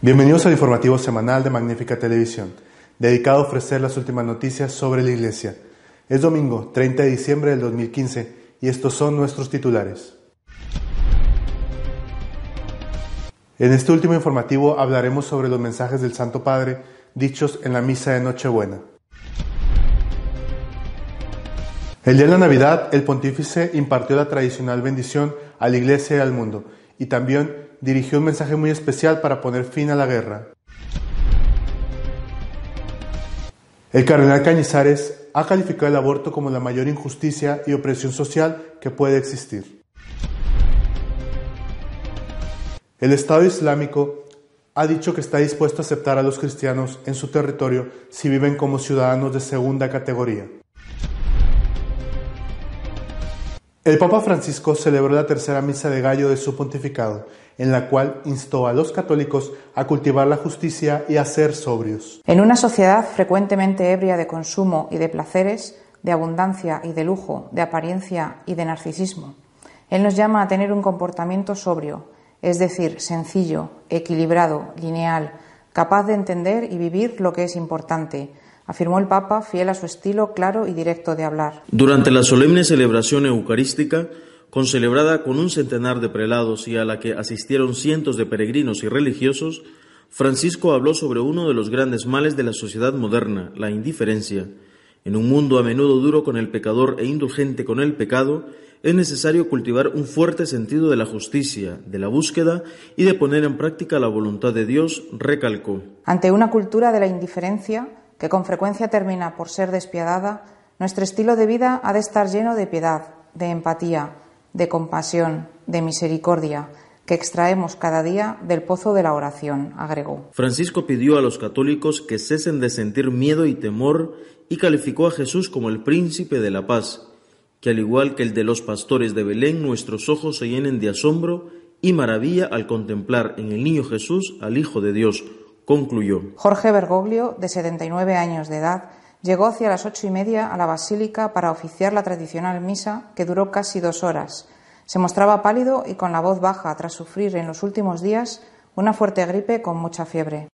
Bienvenidos al informativo semanal de Magnífica Televisión, dedicado a ofrecer las últimas noticias sobre la Iglesia. Es domingo 30 de diciembre del 2015 y estos son nuestros titulares. En este último informativo hablaremos sobre los mensajes del Santo Padre dichos en la misa de Nochebuena. El día de la Navidad, el pontífice impartió la tradicional bendición a la Iglesia y al mundo, y también dirigió un mensaje muy especial para poner fin a la guerra. El cardenal Cañizares ha calificado el aborto como la mayor injusticia y opresión social que puede existir. El Estado Islámico ha dicho que está dispuesto a aceptar a los cristianos en su territorio si viven como ciudadanos de segunda categoría. El Papa Francisco celebró la tercera misa de gallo de su pontificado, en la cual instó a los católicos a cultivar la justicia y a ser sobrios. En una sociedad frecuentemente ebria de consumo y de placeres, de abundancia y de lujo, de apariencia y de narcisismo, Él nos llama a tener un comportamiento sobrio, es decir, sencillo, equilibrado, lineal, capaz de entender y vivir lo que es importante, afirmó el Papa, fiel a su estilo claro y directo de hablar. Durante la solemne celebración eucarística, concelebrada con un centenar de prelados y a la que asistieron cientos de peregrinos y religiosos, Francisco habló sobre uno de los grandes males de la sociedad moderna, la indiferencia. En un mundo a menudo duro con el pecador e indulgente con el pecado, es necesario cultivar un fuerte sentido de la justicia, de la búsqueda y de poner en práctica la voluntad de Dios, recalcó. Ante una cultura de la indiferencia, que con frecuencia termina por ser despiadada, nuestro estilo de vida ha de estar lleno de piedad, de empatía, de compasión, de misericordia, que extraemos cada día del pozo de la oración, agregó. Francisco pidió a los católicos que cesen de sentir miedo y temor y calificó a Jesús como el príncipe de la paz, que al igual que el de los pastores de Belén, nuestros ojos se llenen de asombro y maravilla al contemplar en el niño Jesús al Hijo de Dios, concluyó. Jorge Bergoglio, de 79 años de edad, llegó hacia las ocho y media a la basílica para oficiar la tradicional misa, que duró casi dos horas. Se mostraba pálido y con la voz baja tras sufrir en los últimos días una fuerte gripe con mucha fiebre.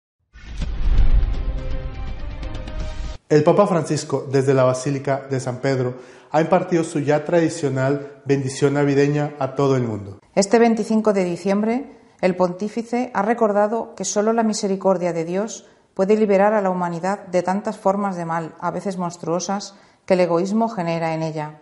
El Papa Francisco, desde la Basílica de San Pedro, ha impartido su ya tradicional bendición navideña a todo el mundo. Este 25 de diciembre el pontífice ha recordado que sólo la misericordia de Dios puede liberar a la humanidad de tantas formas de mal, a veces monstruosas, que el egoísmo genera en ella.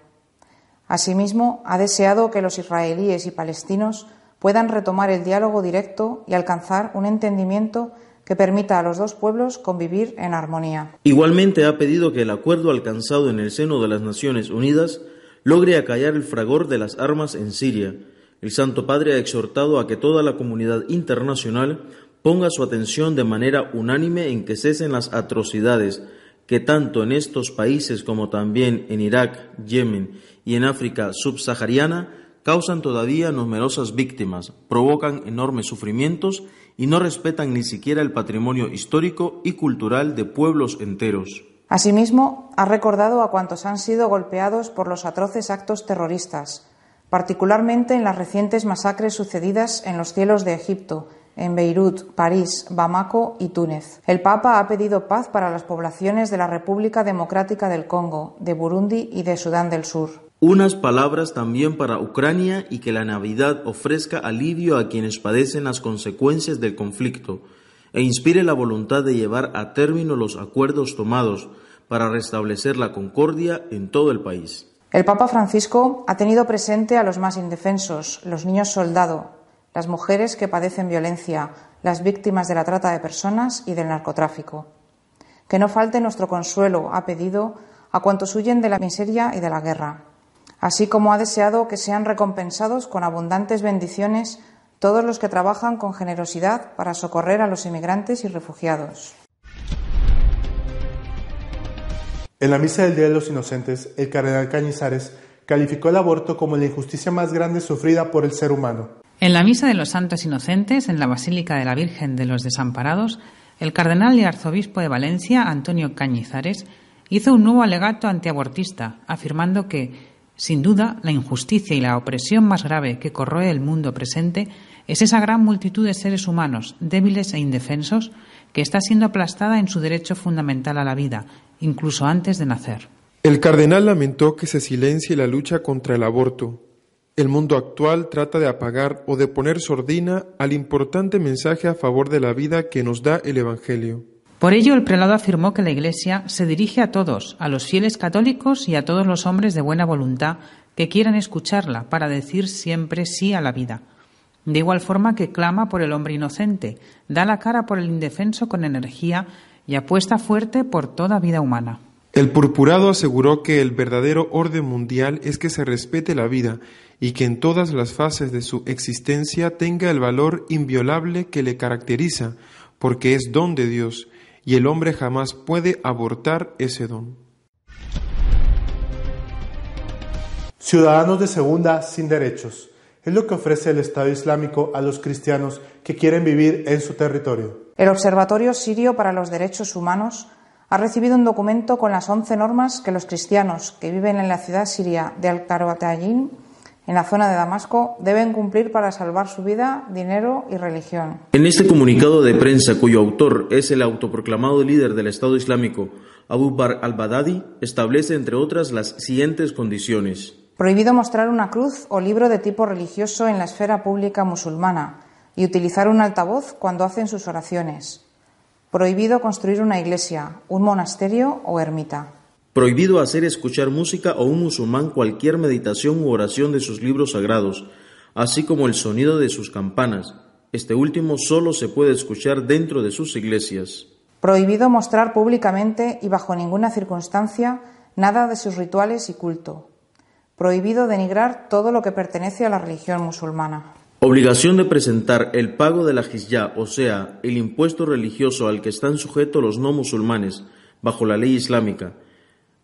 Asimismo, ha deseado que los israelíes y palestinos puedan retomar el diálogo directo y alcanzar un entendimiento que permita a los dos pueblos convivir en armonía. Igualmente ha pedido que el acuerdo alcanzado en el seno de las Naciones Unidas logre acallar el fragor de las armas en Siria el Santo Padre ha exhortado a que toda la comunidad internacional ponga su atención de manera unánime en que cesen las atrocidades que tanto en estos países como también en Irak, Yemen y en África subsahariana causan todavía numerosas víctimas, provocan enormes sufrimientos y no respetan ni siquiera el patrimonio histórico y cultural de pueblos enteros. Asimismo, ha recordado a cuantos han sido golpeados por los atroces actos terroristas, particularmente en las recientes masacres sucedidas en los cielos de Egipto, en Beirut, París, Bamako y Túnez. El Papa ha pedido paz para las poblaciones de la República Democrática del Congo, de Burundi y de Sudán del Sur. Unas palabras también para Ucrania y que la Navidad ofrezca alivio a quienes padecen las consecuencias del conflicto e inspire la voluntad de llevar a término los acuerdos tomados para restablecer la concordia en todo el país. El Papa Francisco ha tenido presente a los más indefensos, los niños soldado, las mujeres que padecen violencia, las víctimas de la trata de personas y del narcotráfico. Que no falte nuestro consuelo, ha pedido, a cuantos huyen de la miseria y de la guerra, así como ha deseado que sean recompensados con abundantes bendiciones todos los que trabajan con generosidad para socorrer a los inmigrantes y refugiados. En la misa del Día de los Inocentes, el cardenal Cañizares calificó el aborto como la injusticia más grande sufrida por el ser humano. En la misa de los Santos Inocentes, en la Basílica de la Virgen de los Desamparados, el cardenal y arzobispo de Valencia, Antonio Cañizares, hizo un nuevo alegato antiabortista, afirmando que, sin duda, la injusticia y la opresión más grave que corroe el mundo presente es esa gran multitud de seres humanos, débiles e indefensos, que está siendo aplastada en su derecho fundamental a la vida, incluso antes de nacer. El cardenal lamentó que se silencie la lucha contra el aborto. El mundo actual trata de apagar o de poner sordina al importante mensaje a favor de la vida que nos da el Evangelio. Por ello, el prelado afirmó que la Iglesia se dirige a todos, a los fieles católicos y a todos los hombres de buena voluntad que quieran escucharla para decir siempre sí a la vida. De igual forma que clama por el hombre inocente, da la cara por el indefenso con energía y apuesta fuerte por toda vida humana. El purpurado aseguró que el verdadero orden mundial es que se respete la vida y que en todas las fases de su existencia tenga el valor inviolable que le caracteriza, porque es don de Dios y el hombre jamás puede abortar ese don. Ciudadanos de segunda sin derechos. Es lo que ofrece el Estado Islámico a los cristianos que quieren vivir en su territorio. El Observatorio Sirio para los Derechos Humanos ha recibido un documento con las 11 normas que los cristianos que viven en la ciudad siria de Al-Tarotayin en la zona de Damasco deben cumplir para salvar su vida, dinero y religión. En este comunicado de prensa, cuyo autor es el autoproclamado líder del Estado Islámico, Abu Bakr al-Baghdadi, establece, entre otras, las siguientes condiciones. Prohibido mostrar una cruz o libro de tipo religioso en la esfera pública musulmana y utilizar un altavoz cuando hacen sus oraciones. Prohibido construir una iglesia, un monasterio o ermita. Prohibido hacer escuchar música o un musulmán cualquier meditación u oración de sus libros sagrados, así como el sonido de sus campanas. Este último solo se puede escuchar dentro de sus iglesias. Prohibido mostrar públicamente y bajo ninguna circunstancia nada de sus rituales y culto. Prohibido denigrar todo lo que pertenece a la religión musulmana. Obligación de presentar el pago de la jizya, o sea, el impuesto religioso al que están sujetos los no musulmanes, bajo la ley islámica,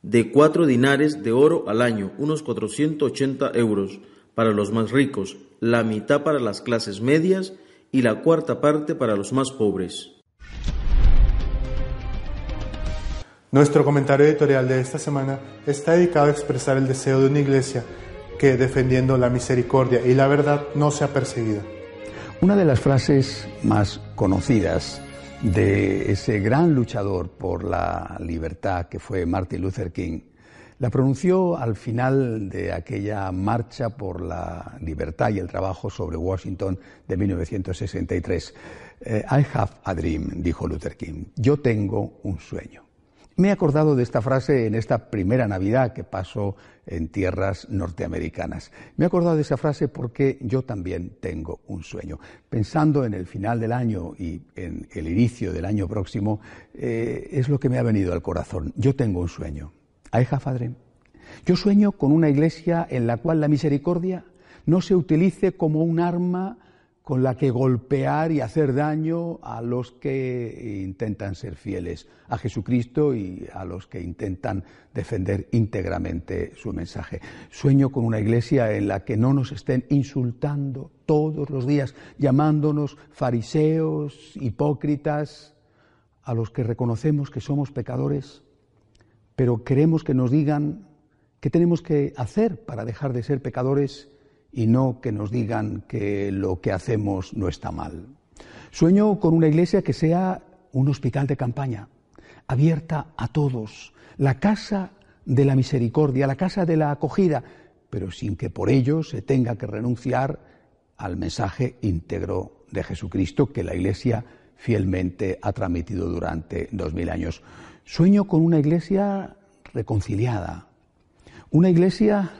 de cuatro dinares de oro al año, unos 480 euros para los más ricos, la mitad para las clases medias y la cuarta parte para los más pobres. Nuestro comentario editorial de esta semana está dedicado a expresar el deseo de una iglesia que, defendiendo la misericordia y la verdad, no sea perseguida. Una de las frases más conocidas de ese gran luchador por la libertad que fue Martin Luther King, la pronunció al final de aquella marcha por la libertad y el trabajo sobre Washington de 1963. Eh, I have a dream, dijo Luther King. Yo tengo un sueño. Me he acordado de esta frase en esta primera Navidad que pasó en tierras norteamericanas. Me he acordado de esa frase porque yo también tengo un sueño. Pensando en el final del año y en el inicio del año próximo, eh, es lo que me ha venido al corazón. Yo tengo un sueño. I have Yo sueño con una iglesia en la cual la misericordia no se utilice como un arma con la que golpear y hacer daño a los que intentan ser fieles a Jesucristo y a los que intentan defender íntegramente su mensaje. Sueño con una iglesia en la que no nos estén insultando todos los días, llamándonos fariseos, hipócritas, a los que reconocemos que somos pecadores, pero queremos que nos digan qué tenemos que hacer para dejar de ser pecadores y no que nos digan que lo que hacemos no está mal. Sueño con una iglesia que sea un hospital de campaña, abierta a todos, la casa de la misericordia, la casa de la acogida, pero sin que por ello se tenga que renunciar al mensaje íntegro de Jesucristo que la Iglesia fielmente ha transmitido durante dos mil años. Sueño con una iglesia reconciliada, una iglesia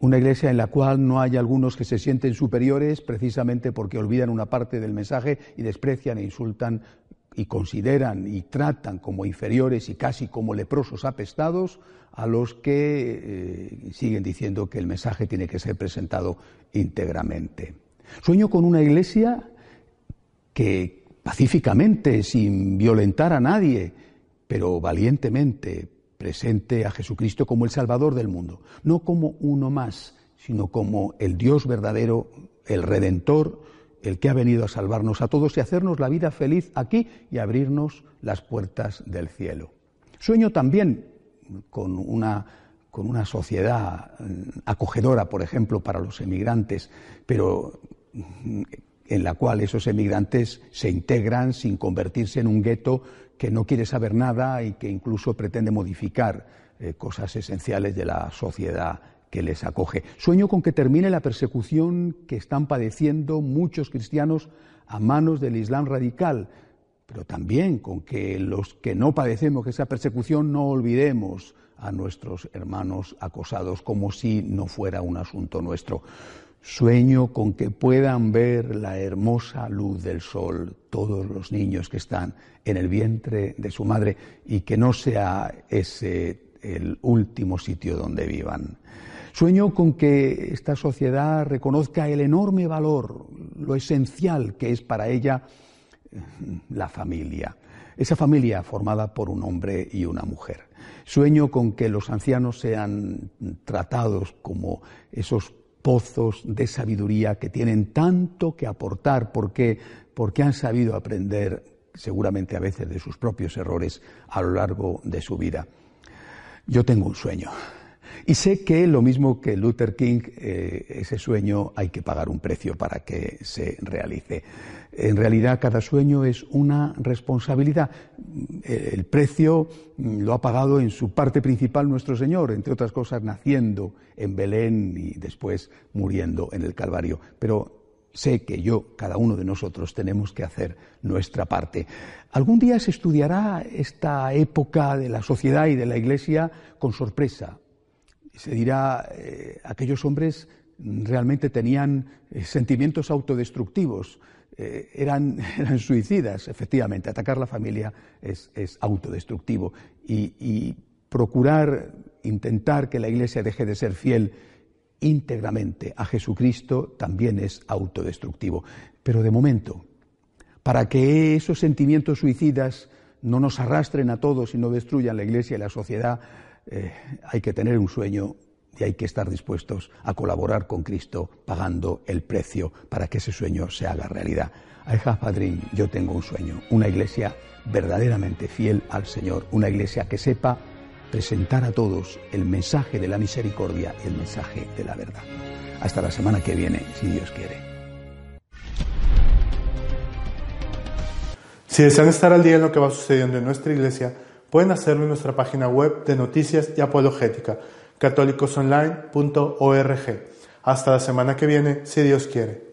una iglesia en la cual no hay algunos que se sienten superiores precisamente porque olvidan una parte del mensaje y desprecian e insultan y consideran y tratan como inferiores y casi como leprosos apestados a los que eh, siguen diciendo que el mensaje tiene que ser presentado íntegramente. Sueño con una iglesia que pacíficamente, sin violentar a nadie, pero valientemente, presente a Jesucristo como el Salvador del mundo, no como uno más, sino como el Dios verdadero, el Redentor, el que ha venido a salvarnos a todos y hacernos la vida feliz aquí y abrirnos las puertas del cielo. Sueño también con una, con una sociedad mm, acogedora, por ejemplo, para los emigrantes, pero mm, en la cual esos emigrantes se integran sin convertirse en un gueto que no quiere saber nada y que incluso pretende modificar eh, cosas esenciales de la sociedad que les acoge. Sueño con que termine la persecución que están padeciendo muchos cristianos a manos del Islam radical, pero también con que los que no padecemos esa persecución no olvidemos a nuestros hermanos acosados como si no fuera un asunto nuestro. Sueño con que puedan ver la hermosa luz del sol todos los niños que están en el vientre de su madre y que no sea ese el último sitio donde vivan. Sueño con que esta sociedad reconozca el enorme valor, lo esencial que es para ella eh, la familia, esa familia formada por un hombre y una mujer. Sueño con que los ancianos sean tratados como esos pozos de sabiduría que tienen tanto que aportar porque, porque han sabido aprender seguramente a veces de sus propios errores a lo largo de su vida. Yo tengo un sueño y sé que lo mismo que Luther King, eh, ese sueño hay que pagar un precio para que se realice. En realidad cada sueño es una responsabilidad. El precio lo ha pagado en su parte principal nuestro Señor, entre otras cosas naciendo en Belén y después muriendo en el Calvario. Pero sé que yo, cada uno de nosotros, tenemos que hacer nuestra parte. Algún día se estudiará esta época de la sociedad y de la Iglesia con sorpresa. Se dirá, eh, aquellos hombres realmente tenían eh, sentimientos autodestructivos, eh, eran, eran, suicidas, efectivamente. Atacar la familia es, autodestructivo. y procurar, intentar que la Iglesia deje de ser fiel íntegramente a Jesucristo también es autodestructivo. Pero de momento, para que esos sentimientos suicidas no nos arrastren a todos y no destruyan la Iglesia y la sociedad, eh, hay que tener un sueño y hay que estar dispuestos a colaborar con Cristo pagando el precio para que ese sueño se haga realidad. I have yo tengo un sueño, una iglesia verdaderamente fiel al Señor, una iglesia que sepa presentar a todos el mensaje de la misericordia y el mensaje de la verdad. Hasta la semana que viene, si Dios quiere. Si desean estar al día en lo que va sucediendo en nuestra iglesia, pueden hacerlo en nuestra página web de noticias y apologética, católicosonline.org. Hasta la semana que viene, si Dios quiere.